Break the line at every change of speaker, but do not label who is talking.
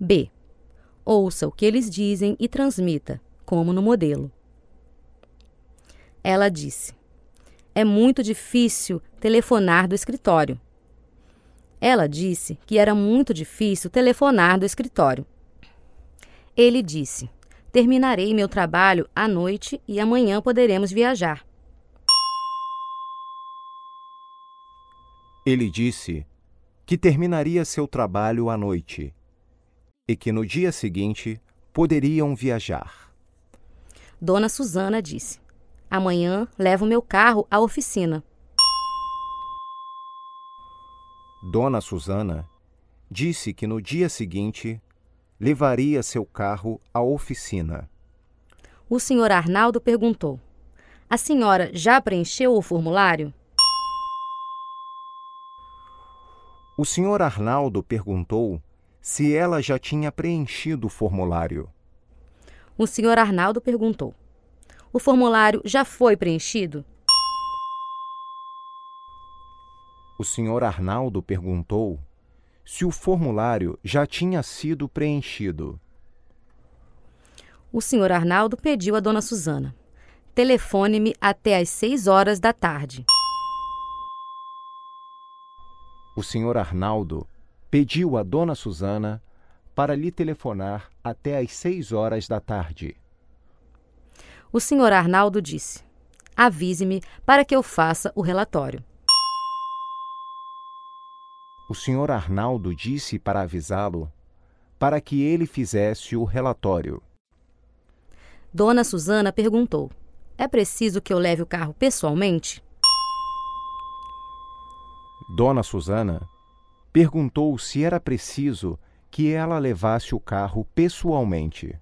B. Ouça o que eles dizem e transmita, como no modelo. Ela disse: É muito difícil telefonar do escritório. Ela disse que era muito difícil telefonar do escritório. Ele disse: Terminarei meu trabalho à noite e amanhã poderemos viajar.
Ele disse que terminaria seu trabalho à noite e que no dia seguinte poderiam viajar.
Dona Susana disse: Amanhã levo meu carro à oficina.
Dona Susana disse que no dia seguinte levaria seu carro à oficina.
O senhor Arnaldo perguntou: A senhora já preencheu o formulário?
O senhor Arnaldo perguntou se ela já tinha preenchido o formulário.
O senhor Arnaldo perguntou: O formulário já foi preenchido?
O senhor Arnaldo perguntou se o formulário já tinha sido preenchido.
O senhor Arnaldo pediu a dona Susana: Telefone-me até às seis horas da tarde.
O senhor Arnaldo pediu a dona Susana para lhe telefonar até às seis horas da tarde.
O senhor Arnaldo disse: Avise-me para que eu faça o relatório.
O senhor Arnaldo disse para avisá-lo para que ele fizesse o relatório.
Dona Susana perguntou: É preciso que eu leve o carro pessoalmente?
Dona Susana perguntou se era preciso que ela levasse o carro pessoalmente.